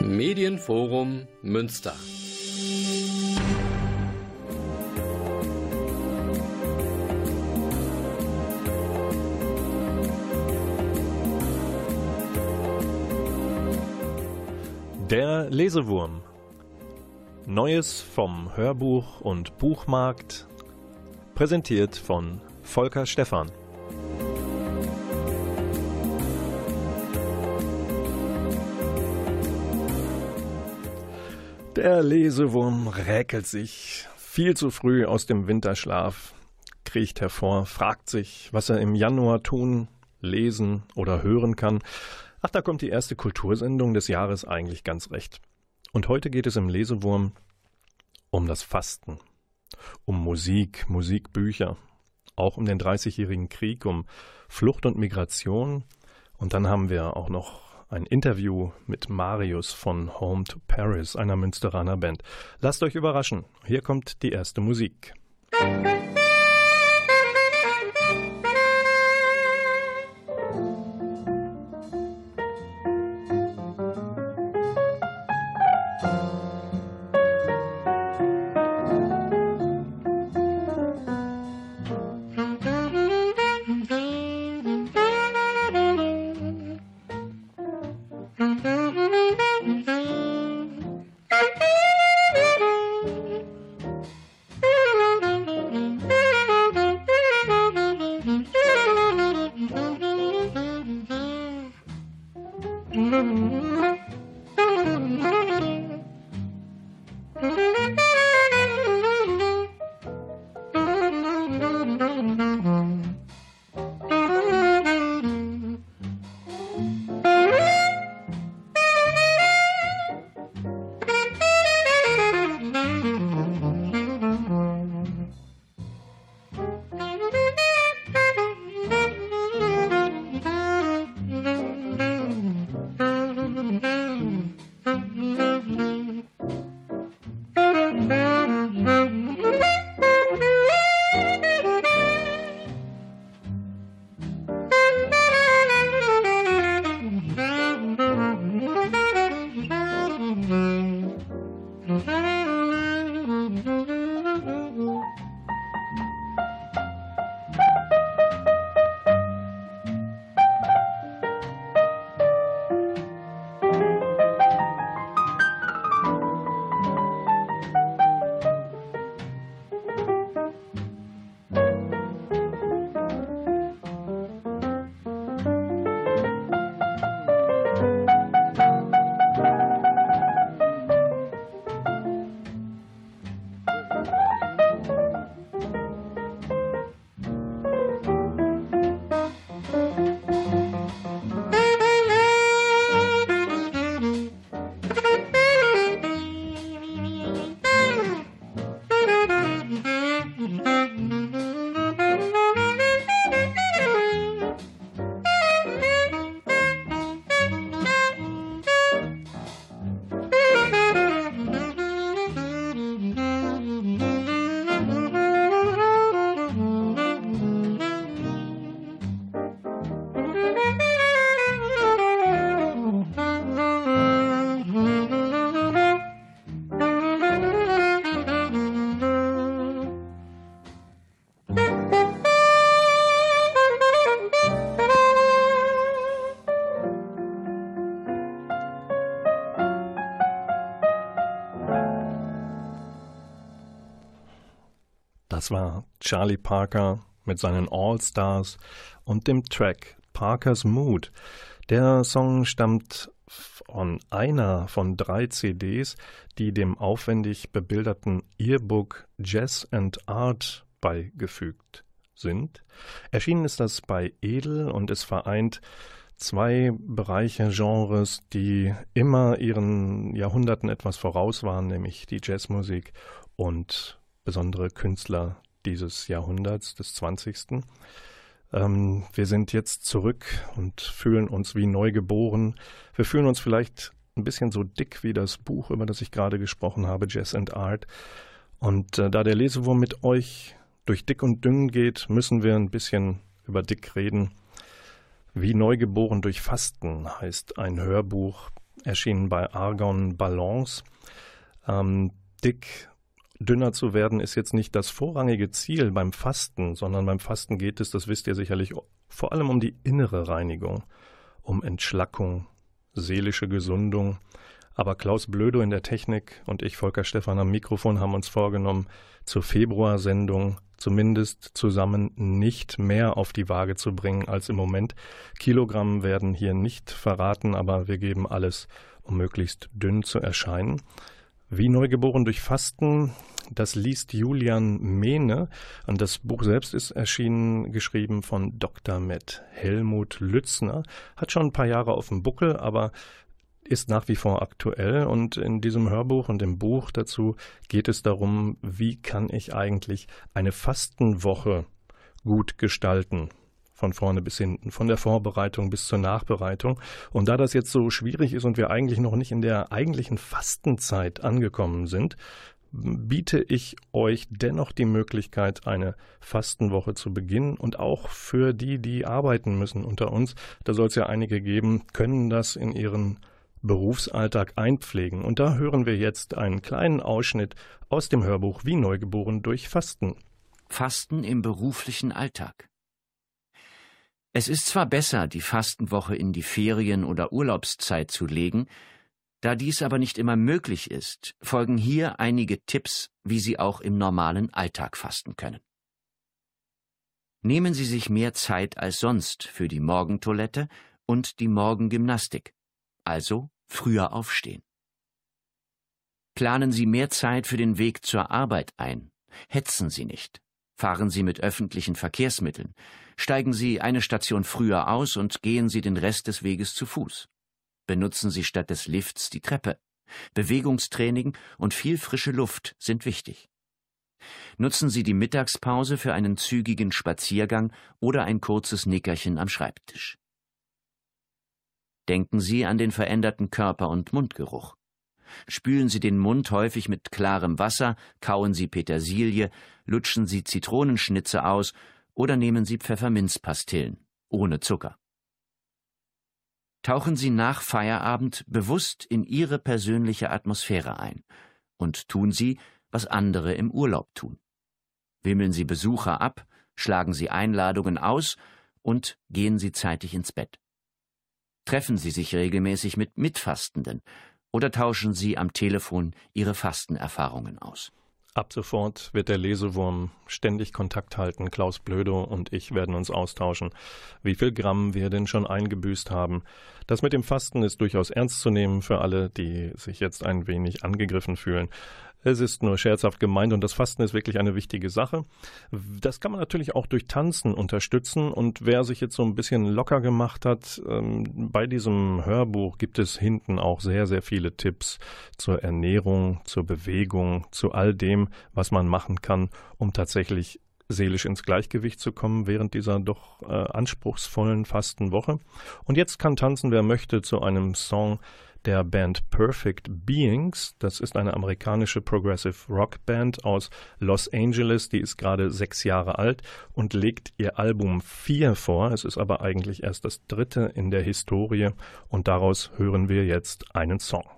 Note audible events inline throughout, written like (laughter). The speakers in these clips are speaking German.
Medienforum Münster. Der Lesewurm. Neues vom Hörbuch und Buchmarkt. Präsentiert von Volker Stephan. Der Lesewurm räkelt sich viel zu früh aus dem Winterschlaf, kriecht hervor, fragt sich, was er im Januar tun, lesen oder hören kann. Ach, da kommt die erste Kultursendung des Jahres eigentlich ganz recht. Und heute geht es im Lesewurm um das Fasten, um Musik, Musikbücher, auch um den Dreißigjährigen Krieg, um Flucht und Migration. Und dann haben wir auch noch ein Interview mit Marius von Home to Paris, einer Münsteraner Band. Lasst euch überraschen. Hier kommt die erste Musik. Musik Mm-hmm. War Charlie Parker mit seinen All-Stars und dem Track Parker's Mood. Der Song stammt von einer von drei CDs, die dem aufwendig bebilderten Earbook Jazz and Art beigefügt sind. Erschienen ist das bei Edel und es vereint zwei Bereiche, Genres, die immer ihren Jahrhunderten etwas voraus waren, nämlich die Jazzmusik und besondere Künstler dieses Jahrhunderts, des 20. Ähm, wir sind jetzt zurück und fühlen uns wie neu geboren. Wir fühlen uns vielleicht ein bisschen so dick wie das Buch, über das ich gerade gesprochen habe, Jazz and Art. Und äh, da der Lesewurm mit euch durch dick und dünn geht, müssen wir ein bisschen über dick reden. Wie neugeboren durch Fasten heißt ein Hörbuch erschienen bei Argon Balance. Ähm, dick, dünner zu werden ist jetzt nicht das vorrangige Ziel beim Fasten, sondern beim Fasten geht es, das wisst ihr sicherlich, vor allem um die innere Reinigung, um Entschlackung, seelische Gesundung. Aber Klaus Blödo in der Technik und ich, Volker Stephan am Mikrofon, haben uns vorgenommen, zur Februarsendung zumindest zusammen nicht mehr auf die Waage zu bringen als im Moment. Kilogramm werden hier nicht verraten, aber wir geben alles, um möglichst dünn zu erscheinen. Wie Neugeboren durch Fasten, das liest Julian Mehne und das Buch selbst ist erschienen, geschrieben von Dr. Med Helmut Lützner. Hat schon ein paar Jahre auf dem Buckel, aber ist nach wie vor aktuell und in diesem Hörbuch und im Buch dazu geht es darum, wie kann ich eigentlich eine Fastenwoche gut gestalten von vorne bis hinten, von der Vorbereitung bis zur Nachbereitung. Und da das jetzt so schwierig ist und wir eigentlich noch nicht in der eigentlichen Fastenzeit angekommen sind, biete ich euch dennoch die Möglichkeit, eine Fastenwoche zu beginnen und auch für die, die arbeiten müssen unter uns, da soll es ja einige geben, können das in ihren Berufsalltag einpflegen. Und da hören wir jetzt einen kleinen Ausschnitt aus dem Hörbuch Wie Neugeboren durch Fasten. Fasten im beruflichen Alltag. Es ist zwar besser, die Fastenwoche in die Ferien- oder Urlaubszeit zu legen, da dies aber nicht immer möglich ist, folgen hier einige Tipps, wie Sie auch im normalen Alltag fasten können. Nehmen Sie sich mehr Zeit als sonst für die Morgentoilette und die Morgengymnastik, also früher aufstehen. Planen Sie mehr Zeit für den Weg zur Arbeit ein, hetzen Sie nicht, fahren Sie mit öffentlichen Verkehrsmitteln, Steigen Sie eine Station früher aus und gehen Sie den Rest des Weges zu Fuß. Benutzen Sie statt des Lifts die Treppe. Bewegungstraining und viel frische Luft sind wichtig. Nutzen Sie die Mittagspause für einen zügigen Spaziergang oder ein kurzes Nickerchen am Schreibtisch. Denken Sie an den veränderten Körper- und Mundgeruch. Spülen Sie den Mund häufig mit klarem Wasser, kauen Sie Petersilie, lutschen Sie Zitronenschnitze aus oder nehmen Sie Pfefferminzpastillen ohne Zucker. Tauchen Sie nach Feierabend bewusst in Ihre persönliche Atmosphäre ein und tun Sie, was andere im Urlaub tun. Wimmeln Sie Besucher ab, schlagen Sie Einladungen aus und gehen Sie zeitig ins Bett. Treffen Sie sich regelmäßig mit Mitfastenden oder tauschen Sie am Telefon Ihre Fastenerfahrungen aus. Ab sofort wird der Lesewurm ständig Kontakt halten. Klaus Blödo und ich werden uns austauschen, wie viel Gramm wir denn schon eingebüßt haben. Das mit dem Fasten ist durchaus ernst zu nehmen für alle, die sich jetzt ein wenig angegriffen fühlen. Es ist nur scherzhaft gemeint und das Fasten ist wirklich eine wichtige Sache. Das kann man natürlich auch durch Tanzen unterstützen und wer sich jetzt so ein bisschen locker gemacht hat, ähm, bei diesem Hörbuch gibt es hinten auch sehr, sehr viele Tipps zur Ernährung, zur Bewegung, zu all dem, was man machen kann, um tatsächlich seelisch ins Gleichgewicht zu kommen während dieser doch äh, anspruchsvollen Fastenwoche. Und jetzt kann tanzen, wer möchte, zu einem Song, der Band Perfect Beings. Das ist eine amerikanische Progressive Rock Band aus Los Angeles. Die ist gerade sechs Jahre alt und legt ihr Album 4 vor. Es ist aber eigentlich erst das dritte in der Historie und daraus hören wir jetzt einen Song.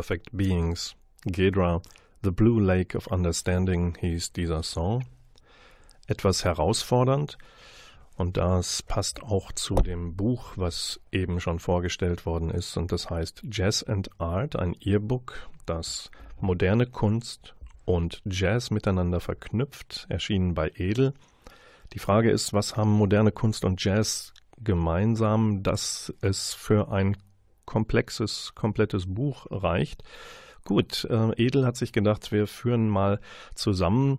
Perfect Beings. Gedra, The Blue Lake of Understanding hieß dieser Song. Etwas herausfordernd, und das passt auch zu dem Buch, was eben schon vorgestellt worden ist, und das heißt Jazz and Art, ein Earbook, das moderne Kunst und Jazz miteinander verknüpft, erschienen bei Edel. Die Frage ist, was haben moderne Kunst und Jazz gemeinsam, dass es für ein komplexes, komplettes Buch reicht? Gut, äh, Edel hat sich gedacht, wir führen mal zusammen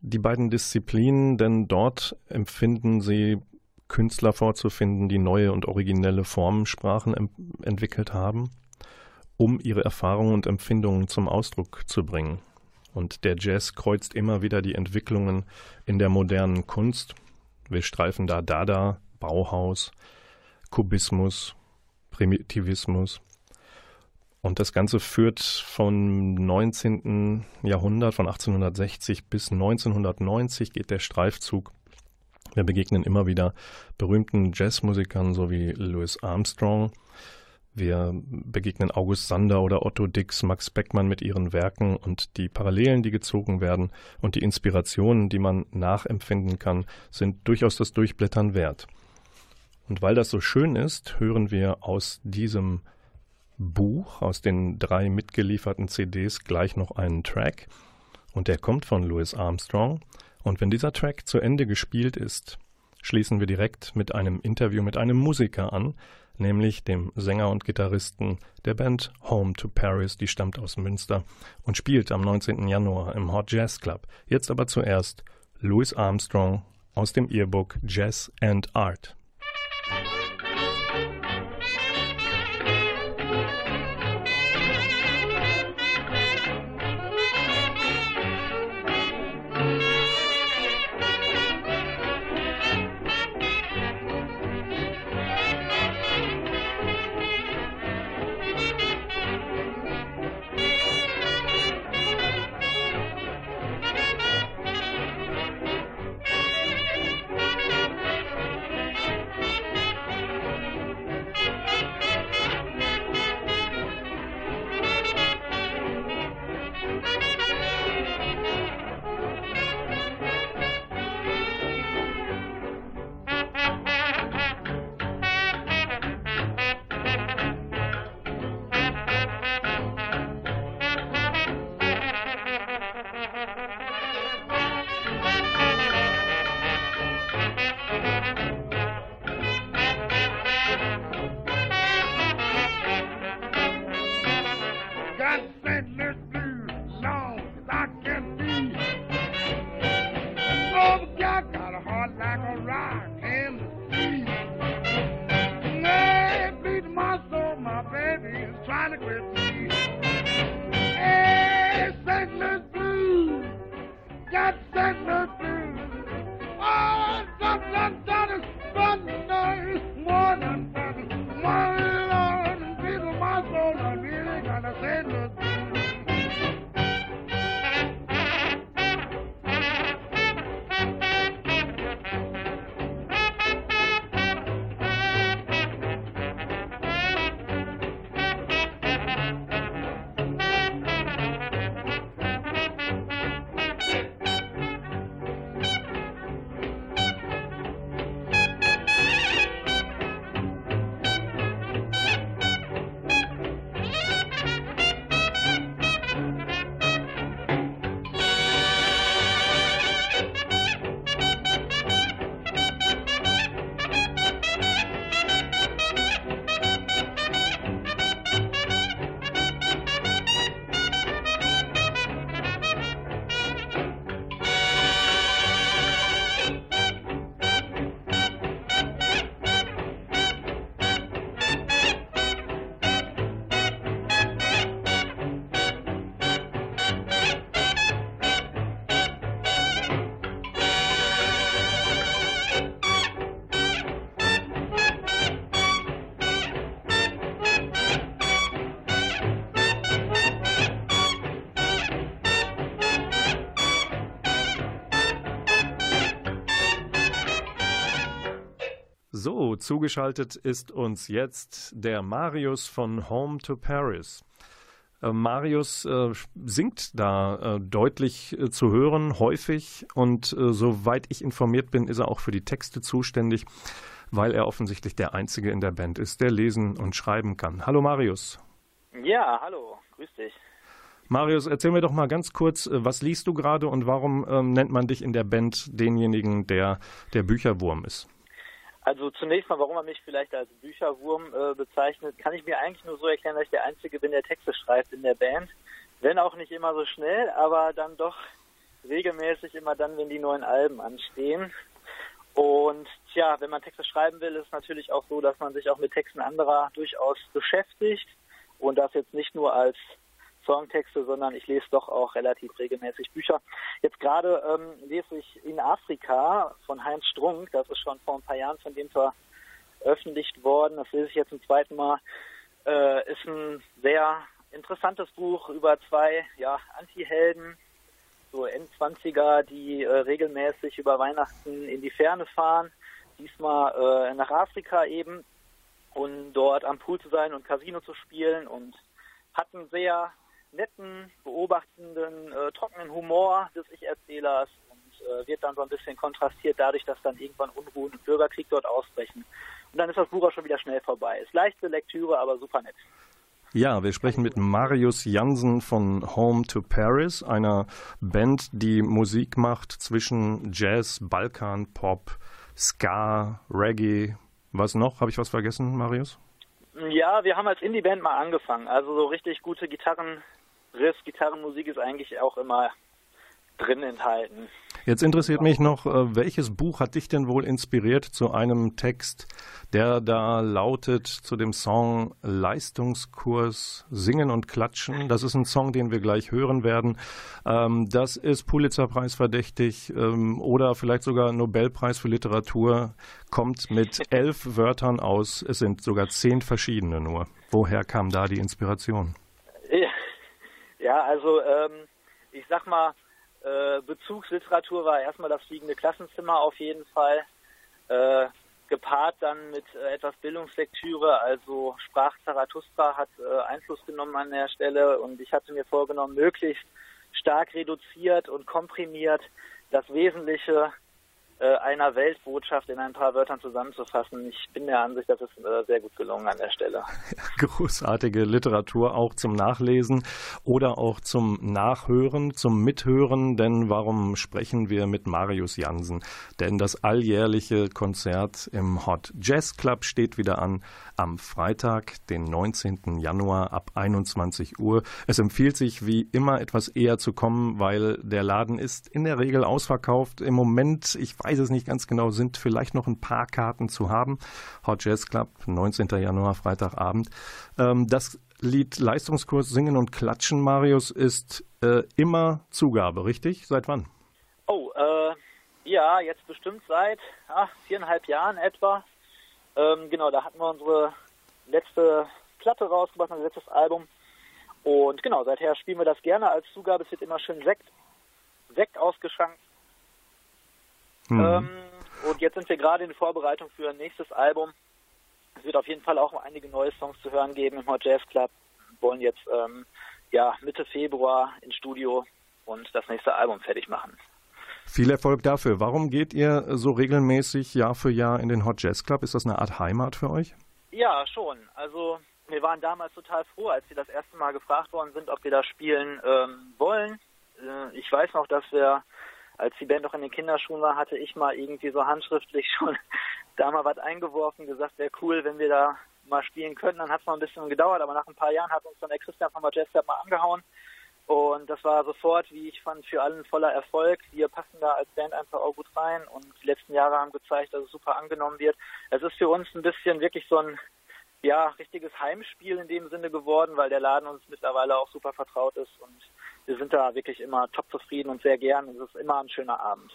die beiden Disziplinen, denn dort empfinden sie Künstler vorzufinden, die neue und originelle Formensprachen entwickelt haben, um ihre Erfahrungen und Empfindungen zum Ausdruck zu bringen. Und der Jazz kreuzt immer wieder die Entwicklungen in der modernen Kunst. Wir streifen da Dada, Bauhaus, Kubismus, Primitivismus. Und das Ganze führt vom 19. Jahrhundert, von 1860 bis 1990 geht der Streifzug. Wir begegnen immer wieder berühmten Jazzmusikern, so wie Louis Armstrong, wir begegnen August Sander oder Otto Dix, Max Beckmann mit ihren Werken und die Parallelen, die gezogen werden und die Inspirationen, die man nachempfinden kann, sind durchaus das Durchblättern wert. Und weil das so schön ist, hören wir aus diesem Buch, aus den drei mitgelieferten CDs gleich noch einen Track. Und der kommt von Louis Armstrong. Und wenn dieser Track zu Ende gespielt ist, schließen wir direkt mit einem Interview mit einem Musiker an, nämlich dem Sänger und Gitarristen der Band Home to Paris, die stammt aus Münster und spielt am 19. Januar im Hot Jazz Club. Jetzt aber zuerst Louis Armstrong aus dem Earbook Jazz and Art. Thank you. Red zugeschaltet ist uns jetzt der Marius von Home to Paris. Äh, Marius äh, singt da äh, deutlich zu hören, häufig. Und soweit ich informiert bin, ist er auch für die Texte zuständig, weil er offensichtlich der Einzige in der Band ist, der lesen und schreiben kann. Hallo Marius. Ja, hallo, grüß dich. Marius, erzähl mir doch mal ganz kurz, was liest du gerade und warum ähm, nennt man dich in der Band denjenigen, der der Bücherwurm ist? Also zunächst mal, warum man mich vielleicht als Bücherwurm äh, bezeichnet, kann ich mir eigentlich nur so erklären, dass ich der Einzige bin, der Texte schreibt in der Band. Wenn auch nicht immer so schnell, aber dann doch regelmäßig immer dann, wenn die neuen Alben anstehen. Und tja, wenn man Texte schreiben will, ist es natürlich auch so, dass man sich auch mit Texten anderer durchaus beschäftigt und das jetzt nicht nur als Songtexte, sondern ich lese doch auch relativ regelmäßig Bücher. Jetzt gerade ähm, lese ich in Afrika von Heinz Strunk, das ist schon vor ein paar Jahren von dem veröffentlicht worden, das lese ich jetzt zum zweiten Mal, äh, ist ein sehr interessantes Buch über zwei ja, Anti-Helden, so Endzwanziger, die äh, regelmäßig über Weihnachten in die Ferne fahren, diesmal äh, nach Afrika eben, und dort am Pool zu sein und Casino zu spielen. Und hatten sehr netten, beobachtenden, äh, trockenen Humor des Ich-Erzählers und äh, wird dann so ein bisschen kontrastiert dadurch, dass dann irgendwann Unruhen und Bürgerkrieg dort ausbrechen. Und dann ist das Buch auch schon wieder schnell vorbei. Ist leichte Lektüre, aber super nett. Ja, wir sprechen mit Marius Jansen von Home to Paris, einer Band, die Musik macht zwischen Jazz, Balkan, Pop, Ska, Reggae. Was noch? Habe ich was vergessen, Marius? Ja, wir haben als Indie-Band mal angefangen. Also so richtig gute Gitarren Riff, Gitarrenmusik ist eigentlich auch immer drin enthalten. Jetzt interessiert mich noch, äh, welches Buch hat dich denn wohl inspiriert zu einem Text, der da lautet zu dem Song Leistungskurs Singen und Klatschen? Das ist ein Song, den wir gleich hören werden. Ähm, das ist Pulitzerpreis verdächtig ähm, oder vielleicht sogar Nobelpreis für Literatur, kommt mit (laughs) elf Wörtern aus. Es sind sogar zehn verschiedene nur. Woher kam da die Inspiration? Ja, also ähm, ich sag mal, äh, Bezugsliteratur war erstmal das fliegende Klassenzimmer auf jeden Fall. Äh, gepaart dann mit äh, etwas Bildungslektüre, also Sprach Zarathustra hat äh, Einfluss genommen an der Stelle und ich hatte mir vorgenommen, möglichst stark reduziert und komprimiert das Wesentliche einer Weltbotschaft in ein paar Wörtern zusammenzufassen. Ich bin der Ansicht, das ist äh, sehr gut gelungen an der Stelle. (laughs) Großartige Literatur auch zum Nachlesen oder auch zum Nachhören, zum Mithören, denn warum sprechen wir mit Marius Jansen? Denn das alljährliche Konzert im Hot Jazz Club steht wieder an am Freitag, den 19. Januar ab 21 Uhr. Es empfiehlt sich wie immer etwas eher zu kommen, weil der Laden ist in der Regel ausverkauft. Im Moment, ich weiß es nicht ganz genau, sind vielleicht noch ein paar Karten zu haben. Hot Jazz Club, 19. Januar, Freitagabend. Ähm, das Lied Leistungskurs Singen und Klatschen, Marius, ist äh, immer Zugabe, richtig? Seit wann? Oh, äh, ja, jetzt bestimmt seit ach, viereinhalb Jahren etwa. Ähm, genau, da hatten wir unsere letzte Platte rausgebracht, unser letztes Album. Und genau, seither spielen wir das gerne als Zugabe. Es wird immer schön Sekt, Sekt ausgeschankt. Mhm. Ähm, und jetzt sind wir gerade in Vorbereitung für ein nächstes Album. Es wird auf jeden Fall auch einige neue Songs zu hören geben im Hot Jazz Club. Wir wollen jetzt ähm, ja, Mitte Februar ins Studio und das nächste Album fertig machen. Viel Erfolg dafür. Warum geht ihr so regelmäßig Jahr für Jahr in den Hot Jazz Club? Ist das eine Art Heimat für euch? Ja, schon. Also wir waren damals total froh, als wir das erste Mal gefragt worden sind, ob wir da spielen ähm, wollen. Äh, ich weiß noch, dass wir, als die Band noch in den Kinderschuhen war, hatte ich mal irgendwie so handschriftlich (laughs) schon da mal was eingeworfen, gesagt, wäre cool, wenn wir da mal spielen könnten. Dann hat es noch ein bisschen gedauert, aber nach ein paar Jahren hat uns dann der Christian von Club mal angehauen und das war sofort, wie ich fand, für allen voller Erfolg. Wir passen da als Band einfach auch gut rein und die letzten Jahre haben gezeigt, dass es super angenommen wird. Es ist für uns ein bisschen wirklich so ein ja, richtiges Heimspiel in dem Sinne geworden, weil der Laden uns mittlerweile auch super vertraut ist und wir sind da wirklich immer top zufrieden und sehr gern. Es ist immer ein schöner Abend.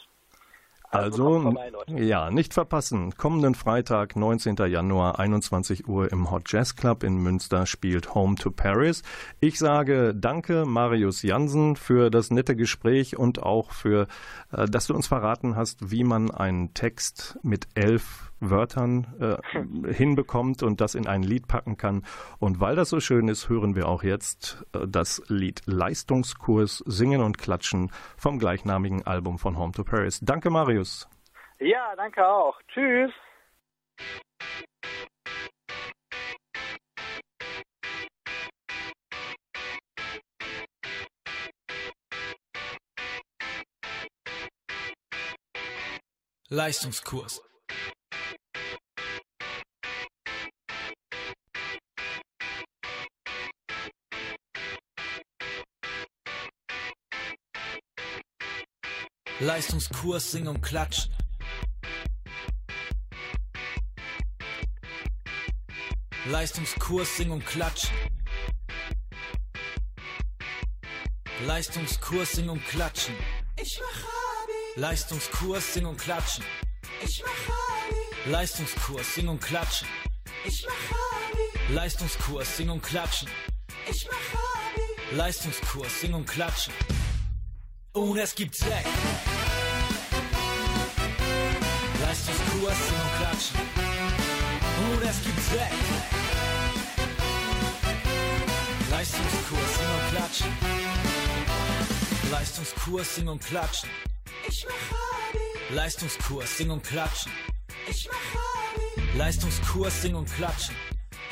Also, also vorbei, ja, nicht verpassen. Kommenden Freitag, 19. Januar, 21 Uhr im Hot Jazz Club in Münster spielt Home to Paris. Ich sage danke, Marius Jansen, für das nette Gespräch und auch für, äh, dass du uns verraten hast, wie man einen Text mit elf Wörtern äh, hinbekommt und das in ein Lied packen kann. Und weil das so schön ist, hören wir auch jetzt äh, das Lied Leistungskurs Singen und Klatschen vom gleichnamigen Album von Home to Paris. Danke, Marius. Ja, danke auch. Tschüss. Leistungskurs. Leistungskurs Sing und Klatschen. Leistungskurs Sing und Klatschen. Leistungskurs Sing und Klatschen. Ich mach Abi. Leistungskurs Sing und Klatschen. Ich mach Abi. Leistungskurs Sing und Klatschen. Ich mach Abi. Leistungskurs Sing und Klatschen. Ich mach Abi. Leistungskurs Sing und Klatschen. Und es gibt Sekt. Leistungskurs Sing und Klatschen. Und es gibt Sekt. Leistungskurs Sing und Klatschen. Leistungskurs Sing und Klatschen. Ich mach. Leistungskurs Sing und Klatschen. Ich mach. Leistungskurs Sing und Klatschen.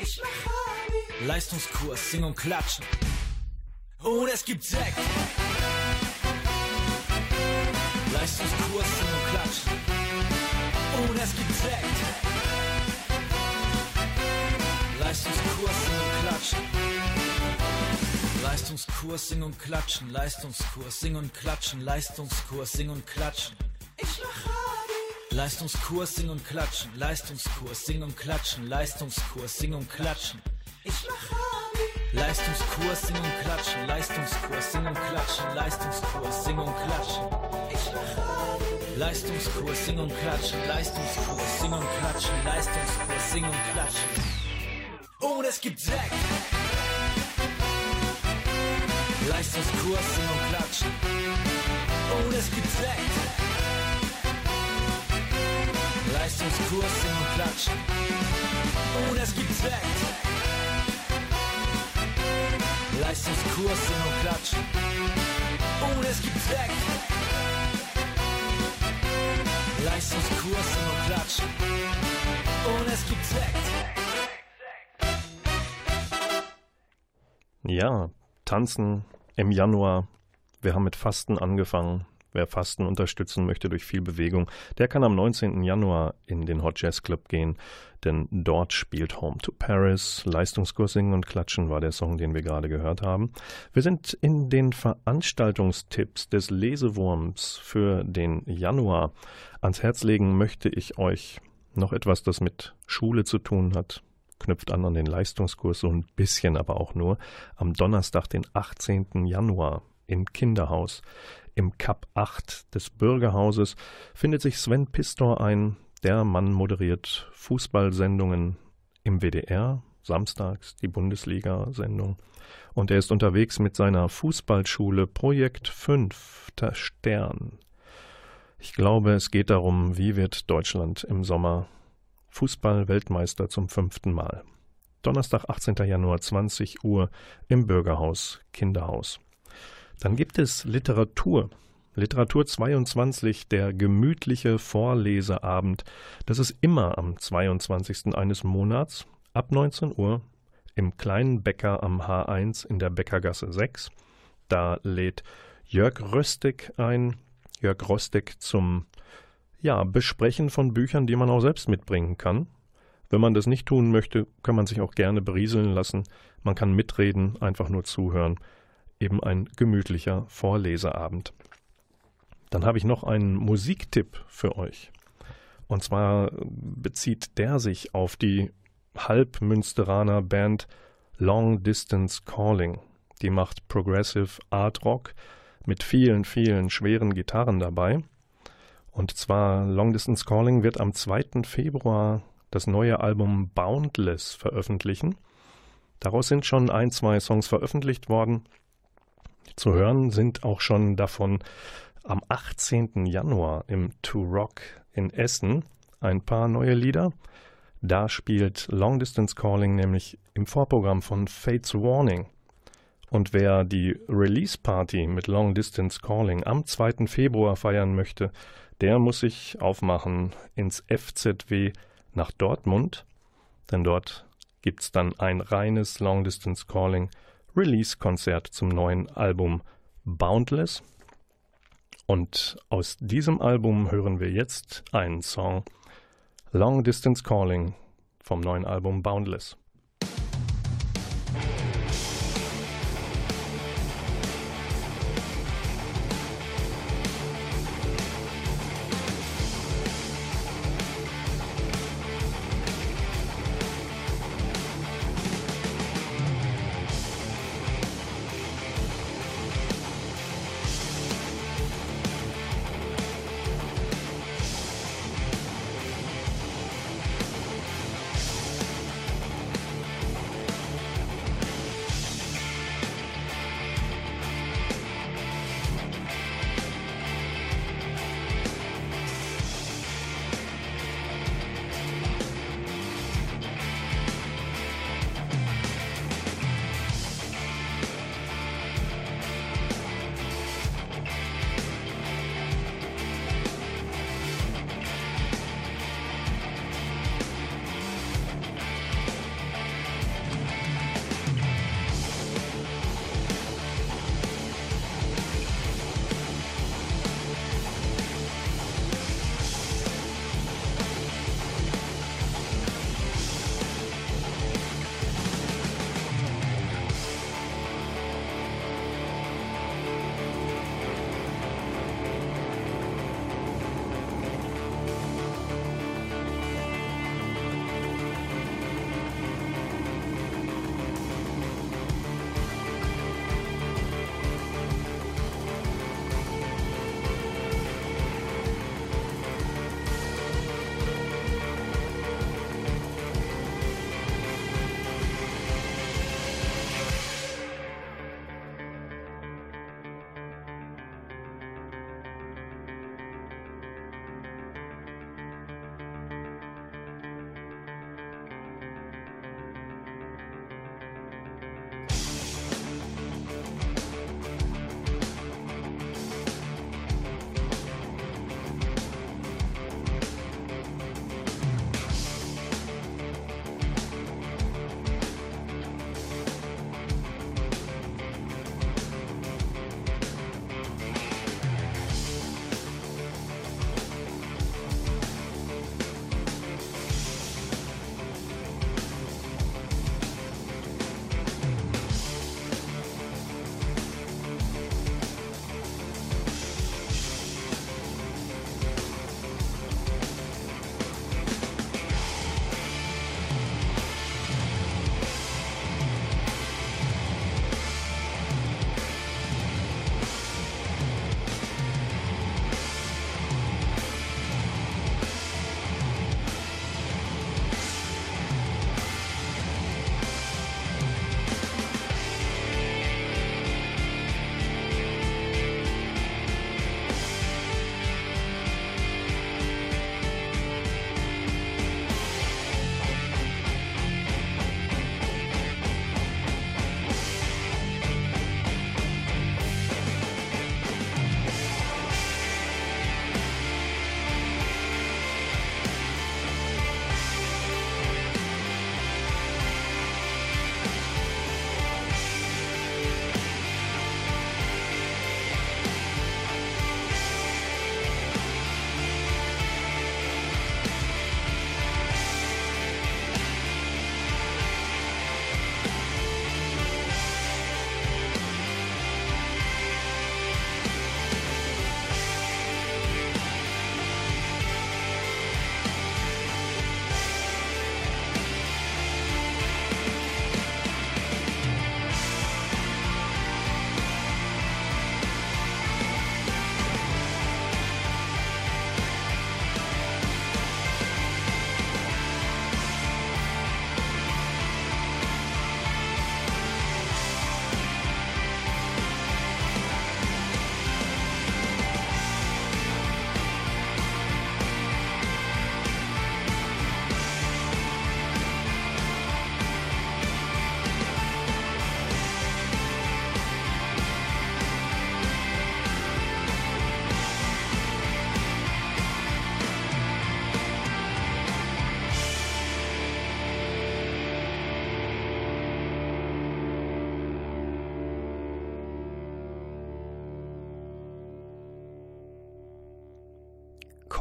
Ich mach. Leistungskurs Sing und Klatschen. Und es gibt Sekt. Leistungskurs und Klatschen. Und es gibt Sekt. Leistungskurs und Klatschen. Leistungskurs Sing und Klatschen. Leistungskurs Sing und Klatschen. Leistungskurs Sing und Klatschen. Ich Abi. Leistungskurs Sing und Klatschen. Leistungskurs Sing und Klatschen. Leistungskurs Sing und Klatschen. Ich mach Abi. Leistungskurs Sing und Klatschen. Leistungskurs Sing und Klatschen. Leistungskurs Sing und Klatschen. Leistungskurs Sing und Klatschen. Leistungskurs Sing und Klatschen. Leistungskurs Sing und Klatschen. Und es gibt Sekt. Leistungskurs Sing und Klatschen. Und es gibt Sekt. Leistungskurs Sing und Klatschen. Und es gibt Sekt. Leistungskurs Sing und Klatschen. Und es gibt Sekt. Leistungskurs und Klatschen. Und es gibt Sekt. Ja, tanzen im Januar. Wir haben mit Fasten angefangen. Wer Fasten unterstützen möchte durch viel Bewegung, der kann am 19. Januar in den Hot Jazz Club gehen, denn dort spielt Home to Paris. Leistungskurs singen und klatschen war der Song, den wir gerade gehört haben. Wir sind in den Veranstaltungstipps des Lesewurms für den Januar. Ans Herz legen möchte ich euch noch etwas, das mit Schule zu tun hat, knüpft an an den Leistungskurs so ein bisschen, aber auch nur. Am Donnerstag, den 18. Januar im Kinderhaus im Cup 8 des Bürgerhauses findet sich Sven Pistor ein. Der Mann moderiert Fußballsendungen im WDR, samstags die Bundesliga-Sendung. Und er ist unterwegs mit seiner Fußballschule Projekt 5, der Stern. Ich glaube, es geht darum, wie wird Deutschland im Sommer Fußball-Weltmeister zum fünften Mal. Donnerstag, 18. Januar, 20 Uhr im Bürgerhaus Kinderhaus. Dann gibt es Literatur. Literatur 22, der gemütliche Vorleseabend. Das ist immer am 22. eines Monats ab 19 Uhr im kleinen Bäcker am H1 in der Bäckergasse 6. Da lädt Jörg Röstig ein. Jörg Röstig zum ja, Besprechen von Büchern, die man auch selbst mitbringen kann. Wenn man das nicht tun möchte, kann man sich auch gerne berieseln lassen. Man kann mitreden, einfach nur zuhören eben ein gemütlicher Vorleseabend. Dann habe ich noch einen Musiktipp für euch. Und zwar bezieht der sich auf die Halbmünsteraner Band Long Distance Calling. Die macht Progressive Art Rock mit vielen, vielen schweren Gitarren dabei. Und zwar Long Distance Calling wird am 2. Februar das neue Album Boundless veröffentlichen. Daraus sind schon ein, zwei Songs veröffentlicht worden. Zu hören sind auch schon davon am 18. Januar im To Rock in Essen ein paar neue Lieder. Da spielt Long Distance Calling nämlich im Vorprogramm von Fates Warning. Und wer die Release Party mit Long Distance Calling am 2. Februar feiern möchte, der muss sich aufmachen ins FZW nach Dortmund, denn dort gibt es dann ein reines Long Distance Calling Release-Konzert zum neuen Album Boundless. Und aus diesem Album hören wir jetzt einen Song Long Distance Calling vom neuen Album Boundless.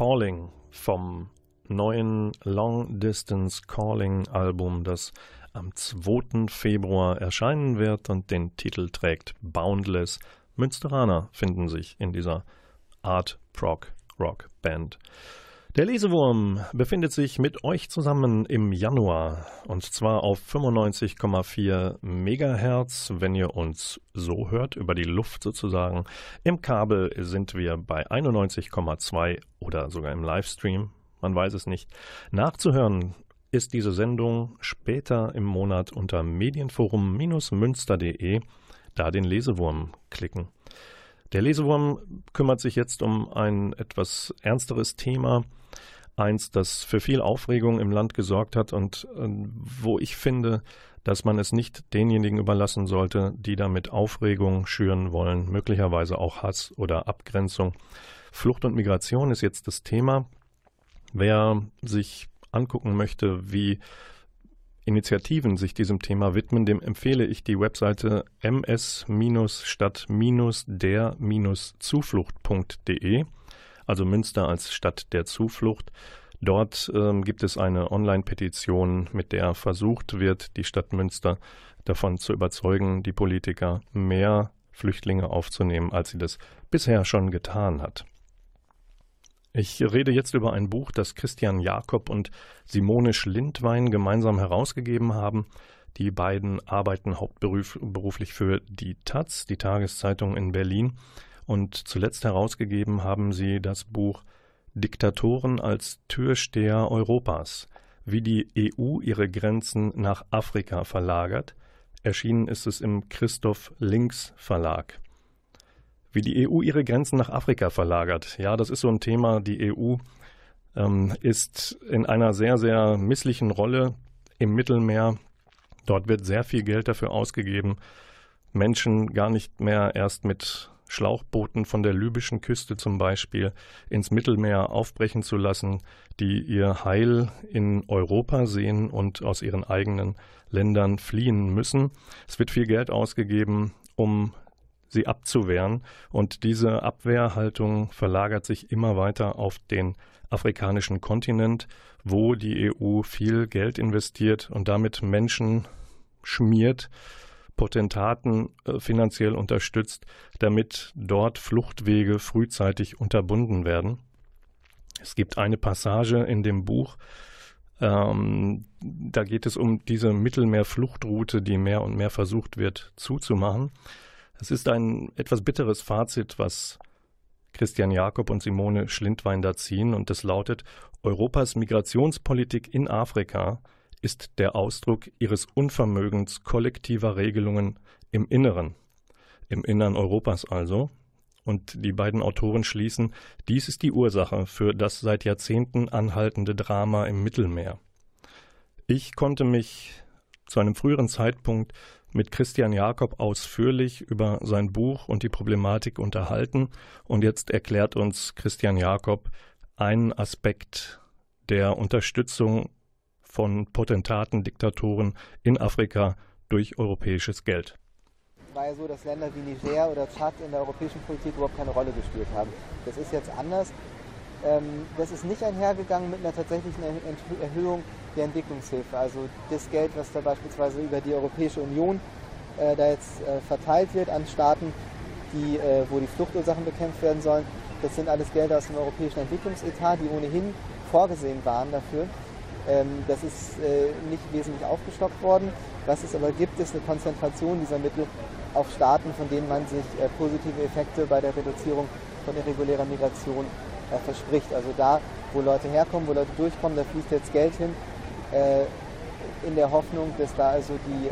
Calling vom neuen Long Distance Calling Album, das am 2. Februar erscheinen wird und den Titel trägt Boundless. Münsteraner finden sich in dieser Art Prog Rock Band. Der Lesewurm befindet sich mit euch zusammen im Januar und zwar auf 95,4 Megahertz, wenn ihr uns so hört, über die Luft sozusagen. Im Kabel sind wir bei 91,2 oder sogar im Livestream, man weiß es nicht. Nachzuhören ist diese Sendung später im Monat unter medienforum-münster.de, da den Lesewurm klicken. Der Lesewurm kümmert sich jetzt um ein etwas ernsteres Thema, eins, das für viel Aufregung im Land gesorgt hat und äh, wo ich finde, dass man es nicht denjenigen überlassen sollte, die damit Aufregung schüren wollen, möglicherweise auch Hass oder Abgrenzung. Flucht und Migration ist jetzt das Thema. Wer sich angucken möchte, wie Initiativen sich diesem Thema widmen, dem empfehle ich die Webseite ms-stadt-der-zuflucht.de, also Münster als Stadt der Zuflucht. Dort ähm, gibt es eine Online-Petition, mit der versucht wird, die Stadt Münster davon zu überzeugen, die Politiker mehr Flüchtlinge aufzunehmen, als sie das bisher schon getan hat. Ich rede jetzt über ein Buch, das Christian Jakob und Simone Schlindwein gemeinsam herausgegeben haben. Die beiden arbeiten hauptberuflich für die Taz, die Tageszeitung in Berlin. Und zuletzt herausgegeben haben sie das Buch Diktatoren als Türsteher Europas, wie die EU ihre Grenzen nach Afrika verlagert. Erschienen ist es im Christoph Links Verlag wie die EU ihre Grenzen nach Afrika verlagert. Ja, das ist so ein Thema. Die EU ähm, ist in einer sehr, sehr misslichen Rolle im Mittelmeer. Dort wird sehr viel Geld dafür ausgegeben, Menschen gar nicht mehr erst mit Schlauchbooten von der libyschen Küste zum Beispiel ins Mittelmeer aufbrechen zu lassen, die ihr Heil in Europa sehen und aus ihren eigenen Ländern fliehen müssen. Es wird viel Geld ausgegeben, um sie abzuwehren. Und diese Abwehrhaltung verlagert sich immer weiter auf den afrikanischen Kontinent, wo die EU viel Geld investiert und damit Menschen schmiert, Potentaten äh, finanziell unterstützt, damit dort Fluchtwege frühzeitig unterbunden werden. Es gibt eine Passage in dem Buch, ähm, da geht es um diese Mittelmeerfluchtroute, die mehr und mehr versucht wird zuzumachen. Es ist ein etwas bitteres Fazit, was Christian Jakob und Simone Schlindwein da ziehen, und das lautet: Europas Migrationspolitik in Afrika ist der Ausdruck ihres Unvermögens kollektiver Regelungen im Inneren, im Innern Europas also. Und die beiden Autoren schließen, dies ist die Ursache für das seit Jahrzehnten anhaltende Drama im Mittelmeer. Ich konnte mich zu einem früheren Zeitpunkt mit Christian Jakob ausführlich über sein Buch und die Problematik unterhalten. Und jetzt erklärt uns Christian Jakob einen Aspekt der Unterstützung von Potentaten, Diktatoren in Afrika durch europäisches Geld. War ja so, dass Länder wie Niger oder Tschad in der europäischen Politik überhaupt keine Rolle gespielt haben. Das ist jetzt anders. Ähm, das ist nicht einhergegangen mit einer tatsächlichen Erhöhung der Entwicklungshilfe. Also das Geld, was da beispielsweise über die Europäische Union äh, da jetzt äh, verteilt wird an Staaten, die, äh, wo die Fluchtursachen bekämpft werden sollen, das sind alles Gelder aus dem europäischen Entwicklungsetat, die ohnehin vorgesehen waren dafür. Ähm, das ist äh, nicht wesentlich aufgestockt worden. Was es aber gibt, ist eine Konzentration dieser Mittel auf Staaten, von denen man sich äh, positive Effekte bei der Reduzierung von irregulärer Migration äh, verspricht. Also da, wo Leute herkommen, wo Leute durchkommen, da fließt jetzt Geld hin, in der Hoffnung, dass da also die,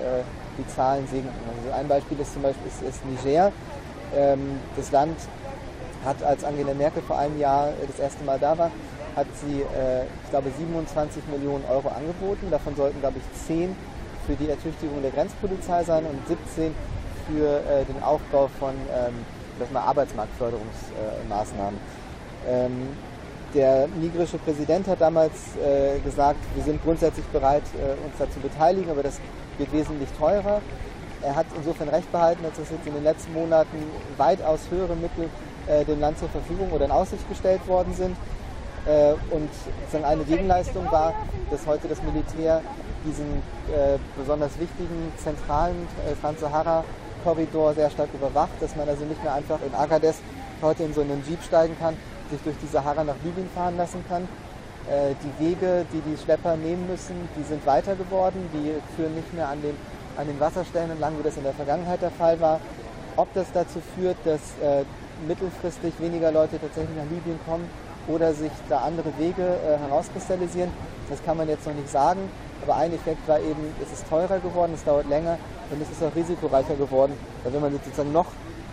die Zahlen sinken. Also ein Beispiel ist zum Beispiel ist, ist Niger. Ähm, das Land hat, als Angela Merkel vor einem Jahr das erste Mal da war, hat sie, äh, ich glaube, 27 Millionen Euro angeboten. Davon sollten, glaube ich, 10 für die Ertüchtigung der Grenzpolizei sein und 17 für äh, den Aufbau von ähm, Arbeitsmarktförderungsmaßnahmen. Ähm, der nigrische Präsident hat damals äh, gesagt, wir sind grundsätzlich bereit, äh, uns dazu beteiligen, aber das wird wesentlich teurer. Er hat insofern recht behalten, dass jetzt in den letzten Monaten weitaus höhere Mittel äh, dem Land zur Verfügung oder in Aussicht gestellt worden sind. Äh, und sozusagen eine Gegenleistung war, dass heute das Militär diesen äh, besonders wichtigen zentralen äh, Trans-Sahara-Korridor sehr stark überwacht, dass man also nicht mehr einfach in Agadez heute in so einen Jeep steigen kann, sich durch die Sahara nach Libyen fahren lassen kann. Äh, die Wege, die die Schlepper nehmen müssen, die sind weiter geworden, die führen nicht mehr an den, an den Wasserstellen entlang, wie das in der Vergangenheit der Fall war. Ob das dazu führt, dass äh, mittelfristig weniger Leute tatsächlich nach Libyen kommen oder sich da andere Wege äh, herauskristallisieren, das kann man jetzt noch nicht sagen. Aber ein Effekt war eben, es ist teurer geworden, es dauert länger und es ist auch risikoreicher geworden. Weil wenn man sozusagen noch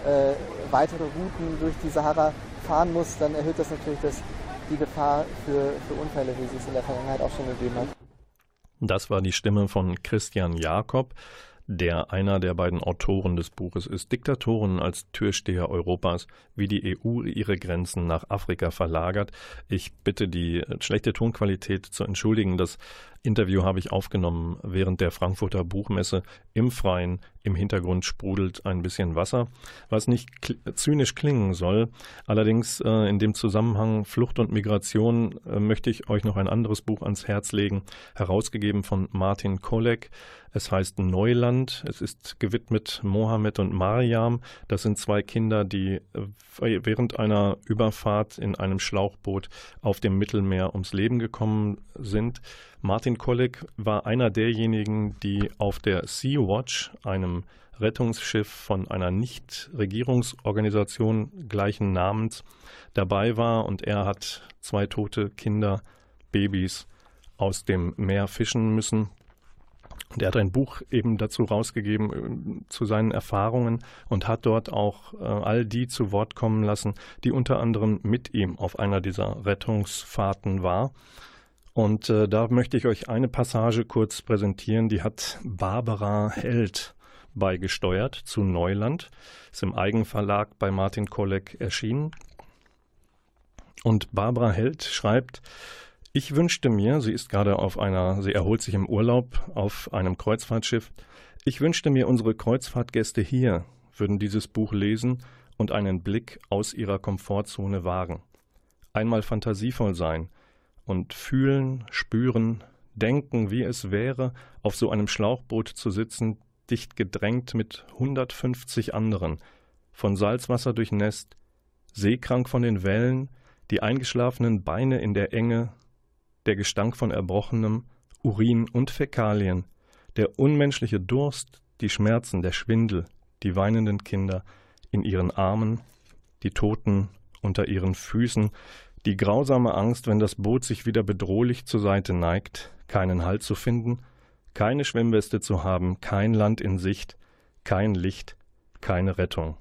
äh, weitere Routen durch die Sahara fahren muss, dann erhöht das natürlich das, die Gefahr für, für Unfälle, wie es in der Vergangenheit auch schon gegeben hat. Das war die Stimme von Christian Jakob der einer der beiden Autoren des Buches ist, Diktatoren als Türsteher Europas, wie die EU ihre Grenzen nach Afrika verlagert. Ich bitte die schlechte Tonqualität zu entschuldigen. Das Interview habe ich aufgenommen während der Frankfurter Buchmesse im Freien. Im Hintergrund sprudelt ein bisschen Wasser, was nicht zynisch klingen soll. Allerdings äh, in dem Zusammenhang Flucht und Migration äh, möchte ich euch noch ein anderes Buch ans Herz legen, herausgegeben von Martin Kolek. Es heißt Neuland. Es ist gewidmet Mohammed und Mariam. Das sind zwei Kinder, die äh, während einer Überfahrt in einem Schlauchboot auf dem Mittelmeer ums Leben gekommen sind. Martin Kolleg war einer derjenigen, die auf der Sea-Watch, einem Rettungsschiff von einer Nichtregierungsorganisation gleichen Namens, dabei war und er hat zwei tote Kinder, Babys aus dem Meer fischen müssen. Und er hat ein Buch eben dazu rausgegeben äh, zu seinen Erfahrungen und hat dort auch äh, all die zu Wort kommen lassen, die unter anderem mit ihm auf einer dieser Rettungsfahrten war. Und äh, da möchte ich euch eine Passage kurz präsentieren, die hat Barbara Held beigesteuert zu Neuland. Ist im Eigenverlag bei Martin Kolleg erschienen. Und Barbara Held schreibt, ich wünschte mir, sie ist gerade auf einer, sie erholt sich im Urlaub auf einem Kreuzfahrtschiff, ich wünschte mir, unsere Kreuzfahrtgäste hier würden dieses Buch lesen und einen Blick aus ihrer Komfortzone wagen. Einmal fantasievoll sein, und fühlen, spüren, denken, wie es wäre, auf so einem Schlauchboot zu sitzen, dicht gedrängt mit 150 anderen, von Salzwasser durchnässt, seekrank von den Wellen, die eingeschlafenen Beine in der Enge, der Gestank von Erbrochenem, Urin und Fäkalien, der unmenschliche Durst, die Schmerzen, der Schwindel, die weinenden Kinder in ihren Armen, die Toten unter ihren Füßen, die grausame Angst, wenn das Boot sich wieder bedrohlich zur Seite neigt, keinen Halt zu finden, keine Schwimmweste zu haben, kein Land in Sicht, kein Licht, keine Rettung.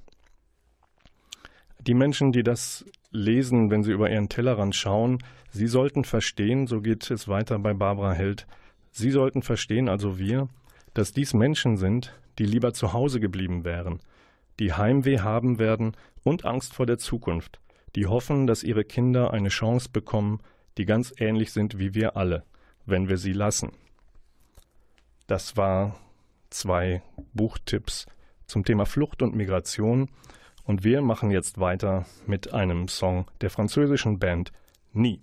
Die Menschen, die das lesen, wenn sie über ihren Tellerrand schauen, sie sollten verstehen, so geht es weiter bei Barbara Held, sie sollten verstehen, also wir, dass dies Menschen sind, die lieber zu Hause geblieben wären, die Heimweh haben werden und Angst vor der Zukunft, die hoffen, dass ihre Kinder eine Chance bekommen, die ganz ähnlich sind wie wir alle, wenn wir sie lassen. Das war zwei Buchtipps zum Thema Flucht und Migration und wir machen jetzt weiter mit einem Song der französischen Band Nie.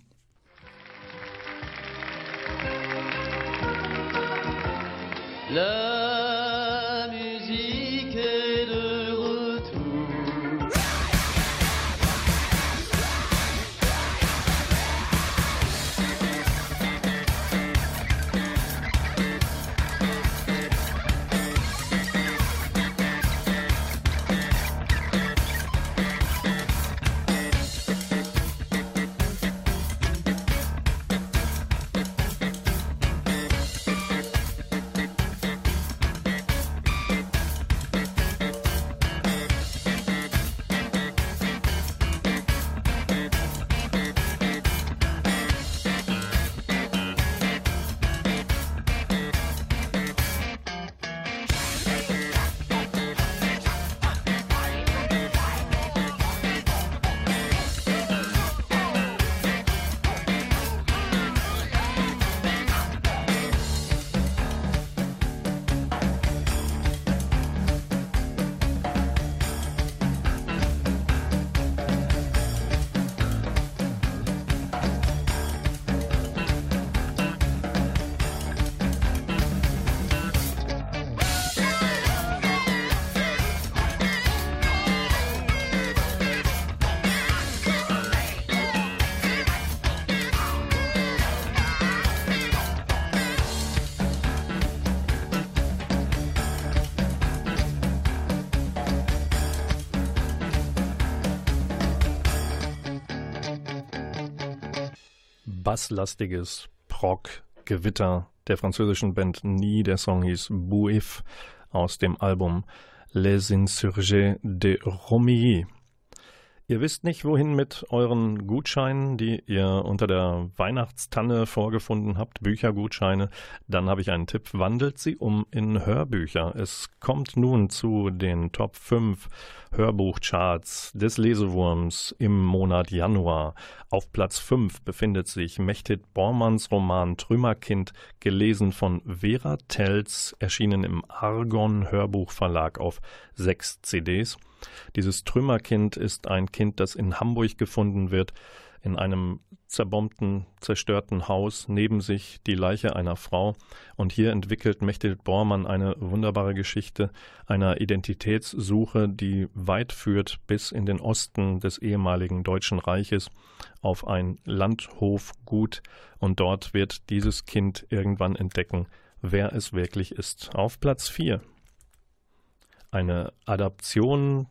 Love. Basslastiges Prog-Gewitter der französischen Band Nie. Der Song hieß Bouif aus dem Album Les Insurgés de Romilly. Ihr wisst nicht, wohin mit euren Gutscheinen, die ihr unter der Weihnachtstanne vorgefunden habt, Büchergutscheine, dann habe ich einen Tipp. Wandelt sie um in Hörbücher. Es kommt nun zu den Top 5 Hörbuchcharts des Lesewurms im Monat Januar. Auf Platz 5 befindet sich Mechtit Bormanns Roman Trümmerkind, gelesen von Vera Telz, erschienen im Argon Hörbuchverlag auf sechs CDs. Dieses Trümmerkind ist ein Kind, das in Hamburg gefunden wird, in einem zerbombten, zerstörten Haus, neben sich die Leiche einer Frau. Und hier entwickelt Mechthild Bormann eine wunderbare Geschichte einer Identitätssuche, die weit führt bis in den Osten des ehemaligen Deutschen Reiches auf ein Landhofgut. Und dort wird dieses Kind irgendwann entdecken, wer es wirklich ist. Auf Platz 4 eine Adaption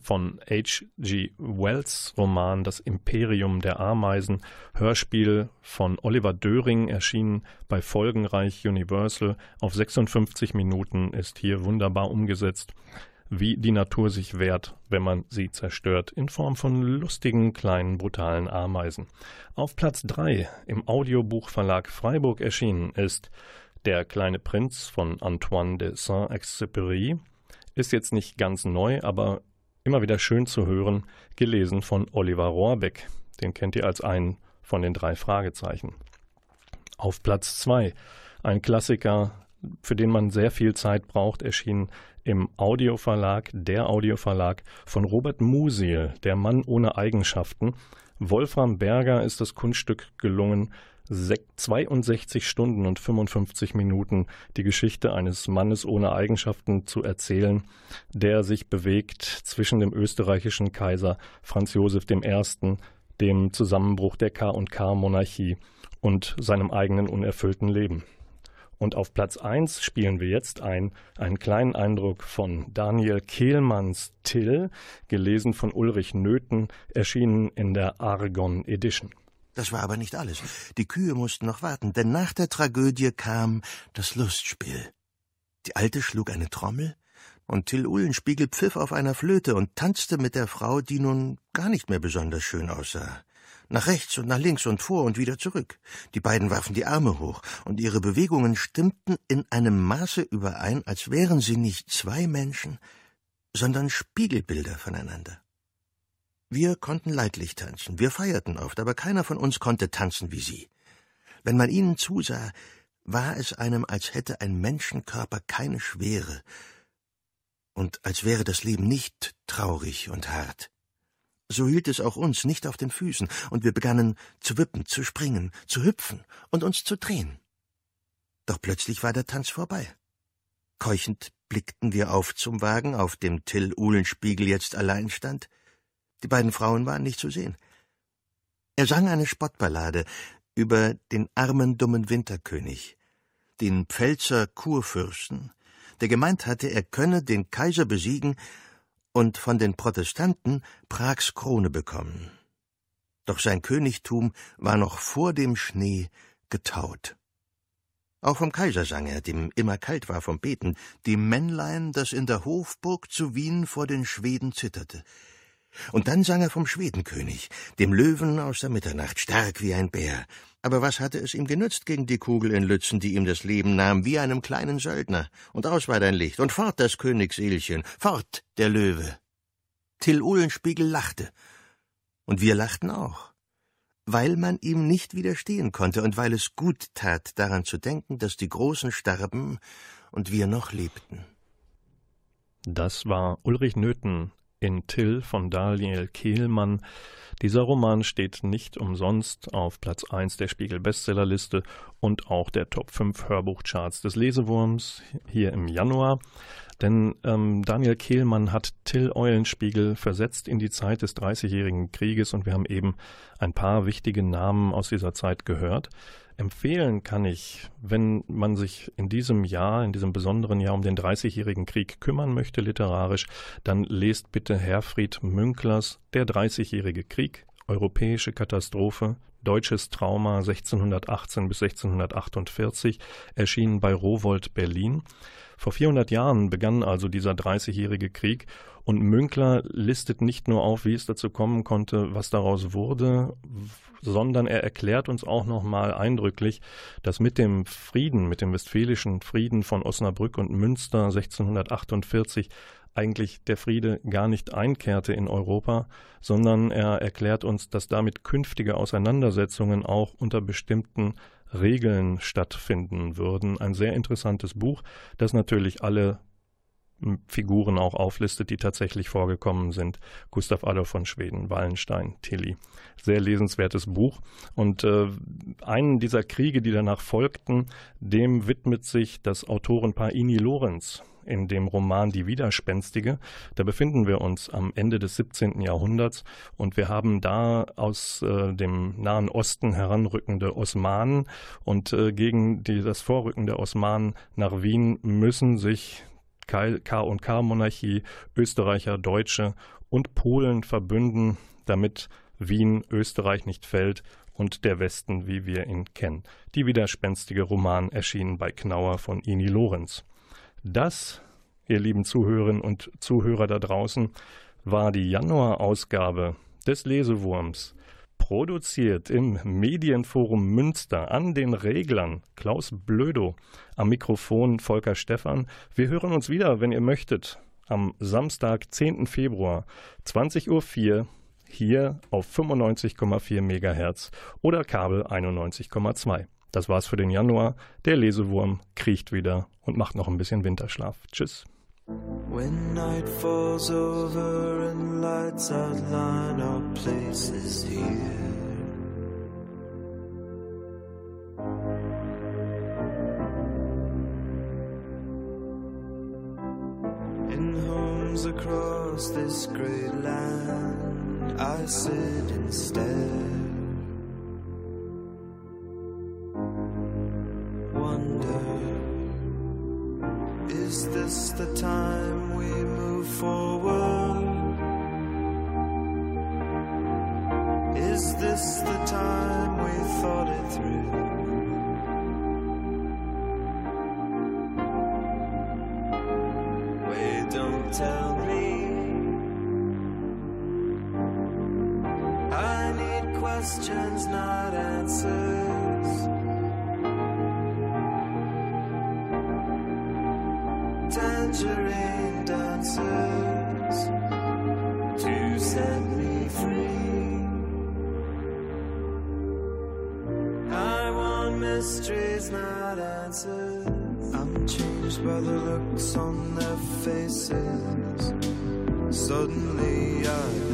von H.G. Wells Roman Das Imperium der Ameisen, Hörspiel von Oliver Döring, erschienen bei Folgenreich Universal auf 56 Minuten, ist hier wunderbar umgesetzt, wie die Natur sich wehrt, wenn man sie zerstört, in Form von lustigen, kleinen, brutalen Ameisen. Auf Platz 3 im Audiobuchverlag Freiburg erschienen ist Der kleine Prinz von Antoine de Saint-Exupéry, ist jetzt nicht ganz neu, aber immer wieder schön zu hören, gelesen von Oliver Rohrbeck. Den kennt ihr als einen von den drei Fragezeichen. Auf Platz 2 ein Klassiker, für den man sehr viel Zeit braucht, erschien im Audioverlag, der Audioverlag von Robert Musil, Der Mann ohne Eigenschaften. Wolfram Berger ist das Kunststück gelungen, 62 Stunden und 55 Minuten die Geschichte eines Mannes ohne Eigenschaften zu erzählen, der sich bewegt zwischen dem österreichischen Kaiser Franz Josef I., dem Zusammenbruch der K&K-Monarchie und seinem eigenen unerfüllten Leben. Und auf Platz 1 spielen wir jetzt ein, einen kleinen Eindruck von Daniel Kehlmanns Till, gelesen von Ulrich Nöthen, erschienen in der Argon Edition. Das war aber nicht alles. Die Kühe mussten noch warten, denn nach der Tragödie kam das Lustspiel. Die Alte schlug eine Trommel, und Till Uhlenspiegel pfiff auf einer Flöte und tanzte mit der Frau, die nun gar nicht mehr besonders schön aussah. Nach rechts und nach links und vor und wieder zurück. Die beiden warfen die Arme hoch, und ihre Bewegungen stimmten in einem Maße überein, als wären sie nicht zwei Menschen, sondern Spiegelbilder voneinander. Wir konnten leidlich tanzen, wir feierten oft, aber keiner von uns konnte tanzen wie sie. Wenn man ihnen zusah, war es einem, als hätte ein Menschenkörper keine Schwere und als wäre das Leben nicht traurig und hart. So hielt es auch uns nicht auf den Füßen, und wir begannen zu wippen, zu springen, zu hüpfen und uns zu drehen. Doch plötzlich war der Tanz vorbei. Keuchend blickten wir auf zum Wagen, auf dem Till Uhlenspiegel jetzt allein stand. Die beiden Frauen waren nicht zu sehen. Er sang eine Spottballade über den armen, dummen Winterkönig, den Pfälzer Kurfürsten, der gemeint hatte, er könne den Kaiser besiegen und von den Protestanten Prags Krone bekommen. Doch sein Königtum war noch vor dem Schnee getaut. Auch vom Kaiser sang er, dem immer kalt war vom Beten, dem Männlein, das in der Hofburg zu Wien vor den Schweden zitterte. Und dann sang er vom Schwedenkönig, dem Löwen aus der Mitternacht, stark wie ein Bär. Aber was hatte es ihm genützt gegen die Kugel in Lützen, die ihm das Leben nahm, wie einem kleinen Söldner? Und aus war dein Licht, und fort das Königseelchen, fort der Löwe. Till Uhlenspiegel lachte. Und wir lachten auch. Weil man ihm nicht widerstehen konnte und weil es gut tat, daran zu denken, dass die Großen starben und wir noch lebten. Das war Ulrich Nöthen in Till von Daniel Kehlmann. Dieser Roman steht nicht umsonst auf Platz 1 der Spiegel Bestsellerliste und auch der Top 5 Hörbuchcharts des Lesewurms hier im Januar. Denn ähm, Daniel Kehlmann hat Till Eulenspiegel versetzt in die Zeit des Dreißigjährigen Krieges und wir haben eben ein paar wichtige Namen aus dieser Zeit gehört. Empfehlen kann ich, wenn man sich in diesem Jahr, in diesem besonderen Jahr um den Dreißigjährigen Krieg kümmern möchte literarisch, dann lest bitte Herfried Münklers Der Dreißigjährige Krieg, Europäische Katastrophe, Deutsches Trauma 1618 bis 1648, erschienen bei Rowold Berlin. Vor 400 Jahren begann also dieser Dreißigjährige Krieg und Münkler listet nicht nur auf, wie es dazu kommen konnte, was daraus wurde, sondern er erklärt uns auch nochmal eindrücklich, dass mit dem Frieden, mit dem Westfälischen Frieden von Osnabrück und Münster 1648 eigentlich der Friede gar nicht einkehrte in Europa, sondern er erklärt uns, dass damit künftige Auseinandersetzungen auch unter bestimmten Regeln stattfinden würden. Ein sehr interessantes Buch, das natürlich alle Figuren auch auflistet, die tatsächlich vorgekommen sind. Gustav Adolf von Schweden, Wallenstein, Tilly. Sehr lesenswertes Buch. Und äh, einen dieser Kriege, die danach folgten, dem widmet sich das Autorenpaar Ini Lorenz in dem Roman Die Widerspenstige. Da befinden wir uns am Ende des 17. Jahrhunderts und wir haben da aus äh, dem Nahen Osten heranrückende Osmanen und äh, gegen die, das Vorrücken der Osmanen nach Wien müssen sich K&K-Monarchie, Österreicher, Deutsche und Polen verbünden, damit Wien Österreich nicht fällt und der Westen, wie wir ihn kennen. Die widerspenstige Roman erschienen bei Knauer von Ini Lorenz. Das, ihr lieben Zuhörerinnen und Zuhörer da draußen, war die Januarausgabe des Lesewurms. Produziert im Medienforum Münster an den Reglern Klaus Blödo, am Mikrofon Volker Stephan. Wir hören uns wieder, wenn ihr möchtet, am Samstag, 10. Februar, 20.04 Uhr hier auf 95,4 MHz oder Kabel 91,2. Das war's für den Januar. Der Lesewurm kriecht wieder und macht noch ein bisschen Winterschlaf. Tschüss. When night falls over and lights outline our places here. In homes across this great land, I sit and stare. This the time we move forward? Is this the time we thought it through? Tangerine dancers to set me free. I want mysteries, not answers. I'm changed by the looks on their faces. Suddenly I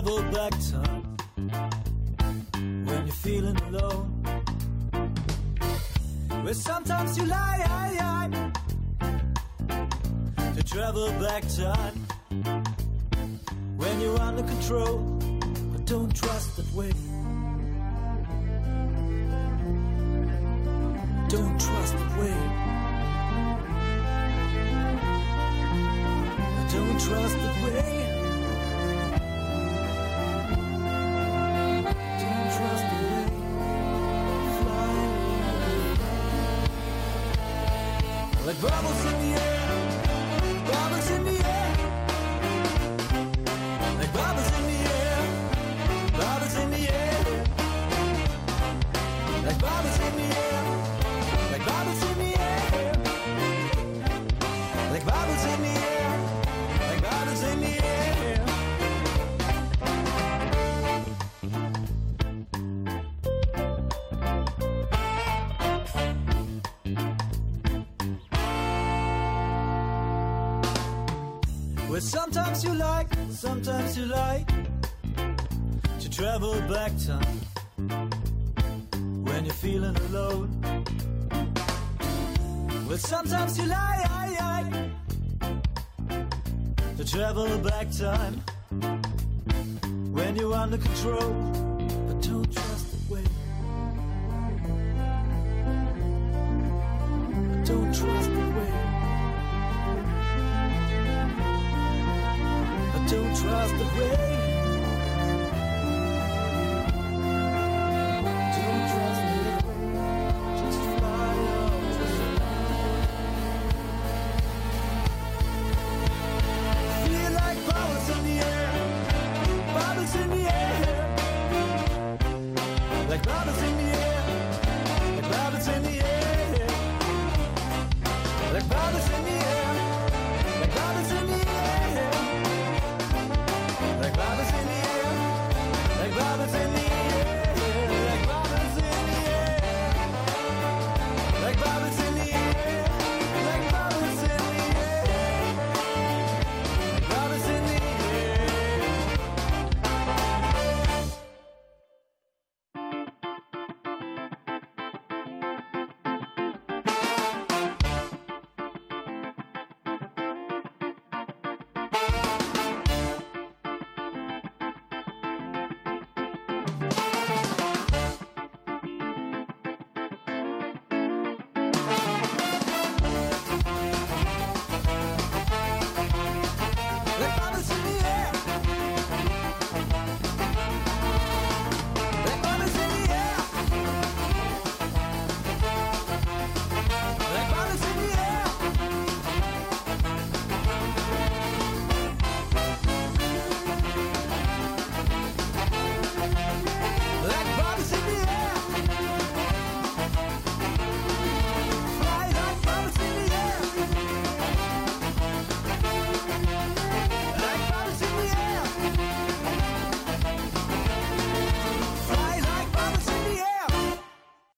travel back time when you're feeling alone. Where sometimes you lie, I, I, to travel back time when you're under control, but don't trust that way. Don't trust the way. don't trust the way sometimes you like to travel back time when you're feeling alone. But sometimes you like to travel back time when you're under control.